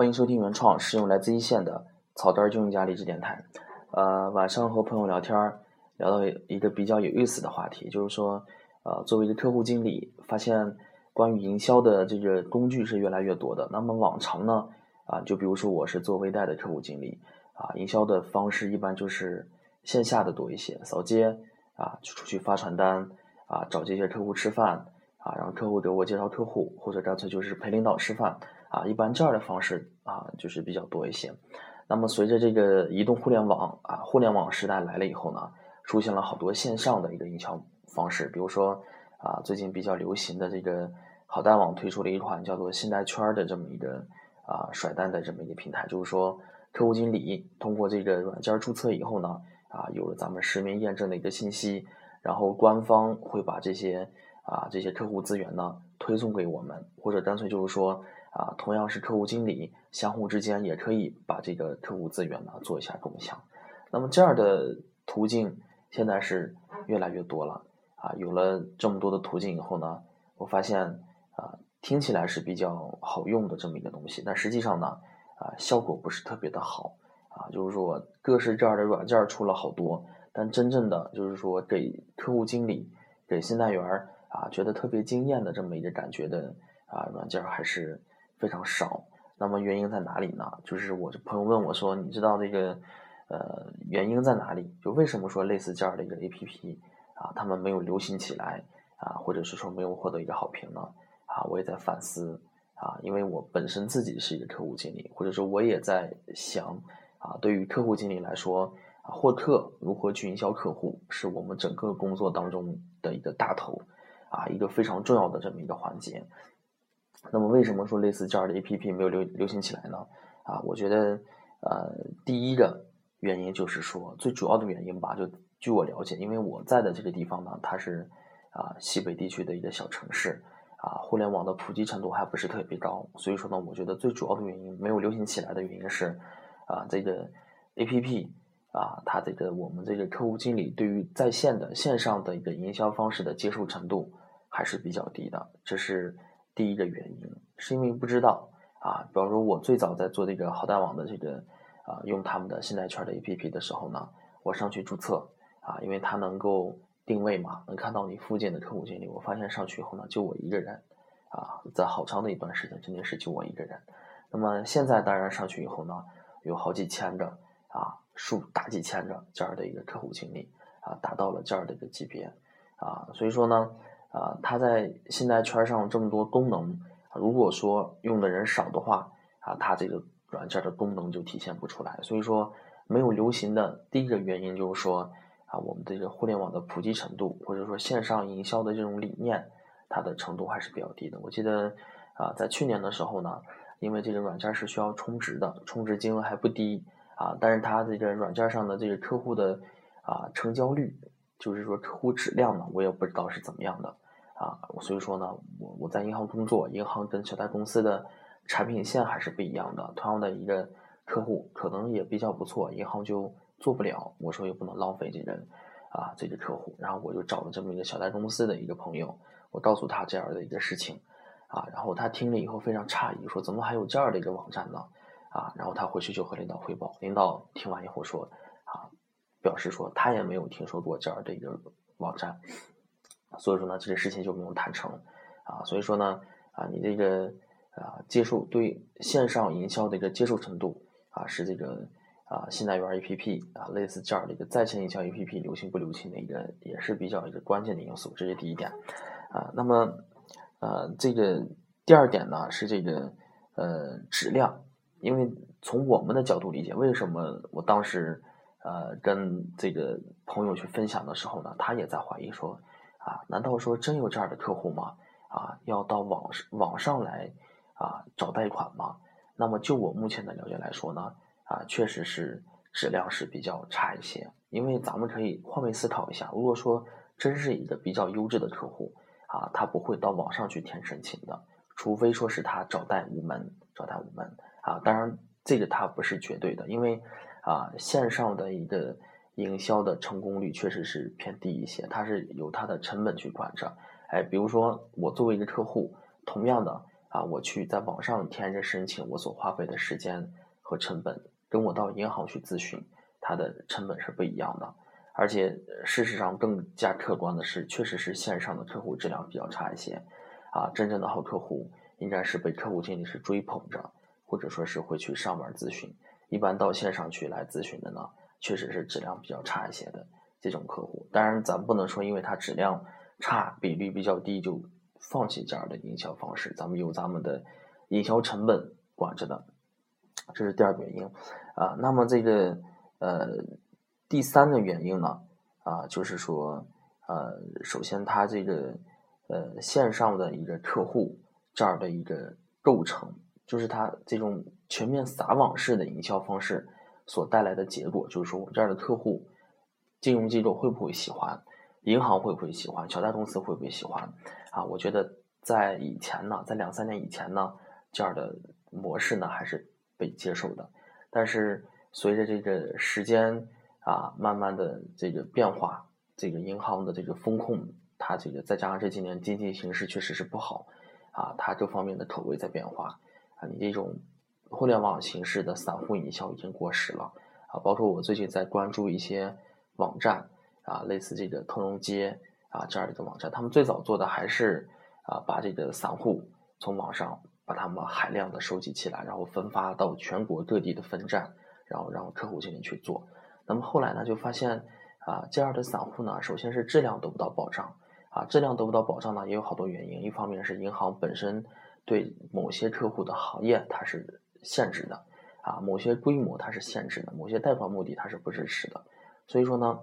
欢迎收听原创，使用来自一线的草根金融家励志电台。呃，晚上和朋友聊天儿，聊到一个比较有意思的话题，就是说，呃，作为一个客户经理，发现关于营销的这个工具是越来越多的。那么往常呢，啊，就比如说我是做微贷的客户经理，啊，营销的方式一般就是线下的多一些，扫街啊，就出去发传单啊，找这些客户吃饭啊，让客户给我介绍客户，或者干脆就是陪领导吃饭。啊，一般这样的方式啊，就是比较多一些。那么随着这个移动互联网啊，互联网时代来了以后呢，出现了好多线上的一个营销方式。比如说啊，最近比较流行的这个好贷网推出了一款叫做信贷圈的这么一个啊甩单的这么一个平台。就是说，客户经理通过这个软件注册以后呢，啊，有了咱们实名验证的一个信息，然后官方会把这些啊这些客户资源呢推送给我们，或者干脆就是说。啊，同样是客户经理，相互之间也可以把这个客户资源呢做一下共享。那么这样的途径现在是越来越多了啊。有了这么多的途径以后呢，我发现啊，听起来是比较好用的这么一个东西，但实际上呢，啊，效果不是特别的好啊。就是说，各式各样的软件出了好多，但真正的就是说给客户经理、给信贷员啊觉得特别惊艳的这么一个感觉的啊软件还是。非常少，那么原因在哪里呢？就是我的朋友问我说：“你知道这个，呃，原因在哪里？就为什么说类似这样的一个 A P P 啊，他们没有流行起来啊，或者是说没有获得一个好评呢？啊，我也在反思啊，因为我本身自己是一个客户经理，或者说我也在想啊，对于客户经理来说啊，获客如何去营销客户，是我们整个工作当中的一个大头啊，一个非常重要的这么一个环节。”那么为什么说类似这样的 A P P 没有流流行起来呢？啊，我觉得，呃，第一个原因就是说，最主要的原因吧，就据我了解，因为我在的这个地方呢，它是啊西北地区的一个小城市，啊，互联网的普及程度还不是特别高，所以说呢，我觉得最主要的原因没有流行起来的原因是，啊，这个 A P P 啊，它这个我们这个客户经理对于在线的线上的一个营销方式的接受程度还是比较低的，这是。第一个原因是因为不知道啊，比方说，我最早在做这个好贷网的这个啊，用他们的信贷圈的 APP 的时候呢，我上去注册啊，因为它能够定位嘛，能看到你附近的客户经理。我发现上去以后呢，就我一个人啊，在好长的一段时间真的是就我一个人。那么现在当然上去以后呢，有好几千个啊，数大几千个这样的一个客户经理啊，达到了这样的一个级别啊，所以说呢。啊，它在信贷圈上这么多功能，如果说用的人少的话，啊，它这个软件的功能就体现不出来。所以说，没有流行的第一个原因就是说，啊，我们这个互联网的普及程度，或者说线上营销的这种理念，它的程度还是比较低的。我记得，啊，在去年的时候呢，因为这个软件是需要充值的，充值金额还不低，啊，但是它这个软件上的这个客户的啊成交率。就是说客户质量呢，我也不知道是怎么样的啊，所以说呢，我我在银行工作，银行跟小贷公司的产品线还是不一样的。同样的一个客户可能也比较不错，银行就做不了。我说也不能浪费这个啊这个客户，然后我就找了这么一个小贷公司的一个朋友，我告诉他这样的一个事情啊，然后他听了以后非常诧异，说怎么还有这样的一个网站呢？啊，然后他回去就和领导汇报，领导听完以后说啊。表示说他也没有听说过这样的一个网站，所以说呢，这个事情就没有谈成啊。所以说呢，啊，你这个啊接受对线上营销的一个接受程度啊，是这个啊信贷员 APP 啊类似这样的一个在线营销 APP 流行不流行的一个也是比较一个关键的因素，这是第一点啊。那么呃这个第二点呢是这个呃质量，因为从我们的角度理解，为什么我当时。呃，跟这个朋友去分享的时候呢，他也在怀疑说，啊，难道说真有这样的客户吗？啊，要到网上网上来啊找贷款吗？那么就我目前的了解来说呢，啊，确实是质量是比较差一些。因为咱们可以换位思考一下，如果说真是一个比较优质的客户，啊，他不会到网上去填申请的，除非说是他找贷无门，找贷无门啊。当然，这个他不是绝对的，因为。啊，线上的一个营销的成功率确实是偏低一些，它是由它的成本去管着。哎，比如说我作为一个客户，同样的啊，我去在网上填着申请，我所花费的时间和成本，跟我到银行去咨询，它的成本是不一样的。而且事实上更加客观的是，确实是线上的客户质量比较差一些。啊，真正的好客户应该是被客户经理是追捧着，或者说是会去上门咨询。一般到线上去来咨询的呢，确实是质量比较差一些的这种客户。当然，咱不能说因为他质量差、比率比较低就放弃这样的营销方式。咱们有咱们的营销成本管着的，这是第二个原因。啊，那么这个呃第三个原因呢，啊，就是说呃，首先他这个。呃，线上的一个客户这儿的一个构成，就是它这种全面撒网式的营销方式所带来的结果，就是说我这儿的客户，金融机构会不会喜欢，银行会不会喜欢，小贷公司会不会喜欢？啊，我觉得在以前呢，在两三年以前呢，这样的模式呢还是被接受的，但是随着这个时间啊慢慢的这个变化，这个银行的这个风控。它这个再加上这几年经济形势确实是不好，啊，它这方面的口味在变化，啊，你这种互联网形式的散户营销已经过时了，啊，包括我最近在关注一些网站，啊，类似这个通融街啊这样的一个网站，他们最早做的还是啊把这个散户从网上把他们海量的收集起来，然后分发到全国各地的分站，然后让客户进行去做，那么后来呢就发现啊这样的散户呢，首先是质量得不到保障。啊，质量得不到保障呢，也有好多原因。一方面是银行本身对某些客户的行业它是限制的，啊，某些规模它是限制的，某些贷款目的它是不支持的。所以说呢，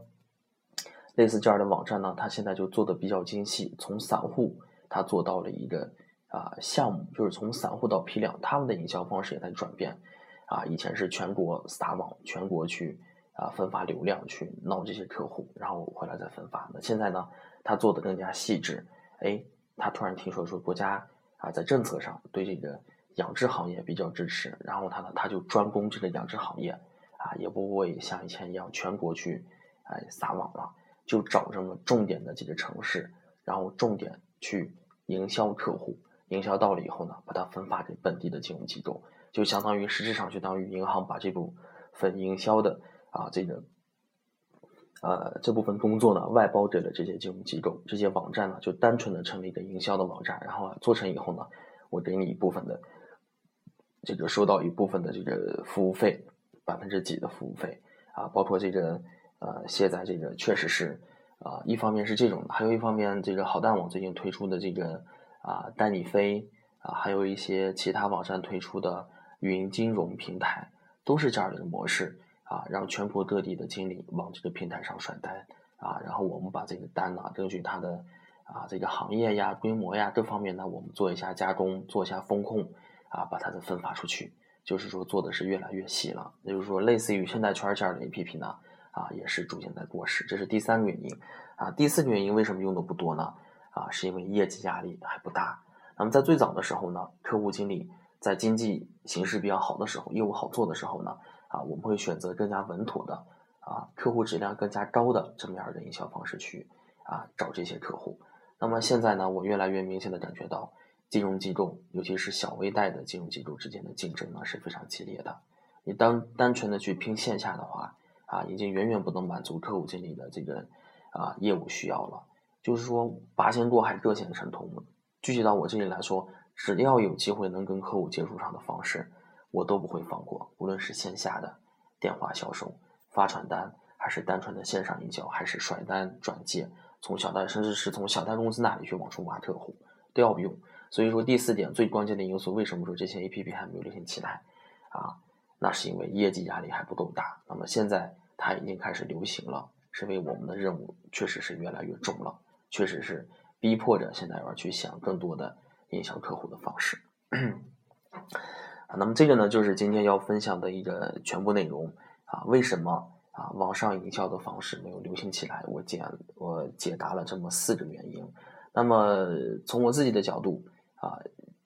类似这样的网站呢，它现在就做的比较精细，从散户它做到了一个啊项目，就是从散户到批量，他们的营销方式也在转变。啊，以前是全国撒网，全国去啊分发流量去闹这些客户，然后回来再分发。那现在呢？他做的更加细致，哎，他突然听说说国家啊在政策上对这个养殖行业比较支持，然后他呢他就专攻这个养殖行业，啊也不会像以前一样全国去哎撒网了，就找这么重点的几个城市，然后重点去营销客户，营销到了以后呢，把它分发给本地的金融机构，就相当于实质上就当于银行把这部分营销的啊这个。呃，这部分工作呢，外包给了这些金融机构，这些网站呢，就单纯的成立一个营销的网站，然后做成以后呢，我给你一部分的，这个收到一部分的这个服务费，百分之几的服务费啊，包括这个呃卸载这个确实是啊，一方面是这种的，还有一方面这个好蛋网最近推出的这个啊带你飞啊，还有一些其他网站推出的云金融平台，都是这样的一个模式。啊，让全国各地的经理往这个平台上甩单啊，然后我们把这个单呢，根据它的啊这个行业呀、规模呀各方面呢，我们做一下加工，做一下风控啊，把它的分发出去，就是说做的是越来越细了。也就是说，类似于现代圈这样的 APP 呢，啊也是逐渐在过时，这是第三个原因啊。第四个原因为什么用的不多呢？啊，是因为业绩压力还不大。那么在最早的时候呢，客户经理在经济形势比较好的时候，业务好做的时候呢。啊，我们会选择更加稳妥的，啊，客户质量更加高的这么样的营销方式去啊找这些客户。那么现在呢，我越来越明显的感觉到，金融机构，尤其是小微贷的金融机构之间的竞争呢是非常激烈的。你单单纯的去拼线下的话，啊，已经远远不能满足客户经理的这个啊业务需要了。就是说，八仙过海各显神通。具体到我这里来说，只要有机会能跟客户接触上的方式。我都不会放过，无论是线下的电话销售、发传单，还是单纯的线上营销，还是甩单转介，从小贷甚至是从小贷公司那里去往出挖客户，都要用。所以说第四点最关键的因素，为什么说这些 A P P 还没有流行起来啊？那是因为业绩压力还不够大。那么现在它已经开始流行了，是因为我们的任务确实是越来越重了，确实是逼迫着现在要去想更多的营销客户的方式。啊，那么这个呢，就是今天要分享的一个全部内容啊。为什么啊网上营销的方式没有流行起来？我解我解答了这么四个原因。那么从我自己的角度啊，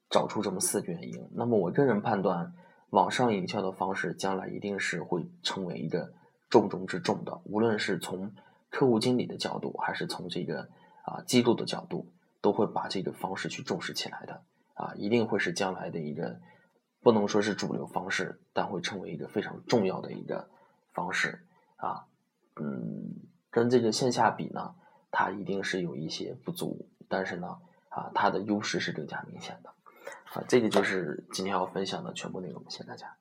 找出这么四个原因。那么我个人判断，网上营销的方式将来一定是会成为一个重中之重的。无论是从客户经理的角度，还是从这个啊机构的角度，都会把这个方式去重视起来的。啊，一定会是将来的一个不能说是主流方式，但会成为一个非常重要的一个方式啊。嗯，跟这个线下比呢，它一定是有一些不足，但是呢，啊，它的优势是更加明显的。啊，这个就是今天要分享的全部内容，谢谢大家。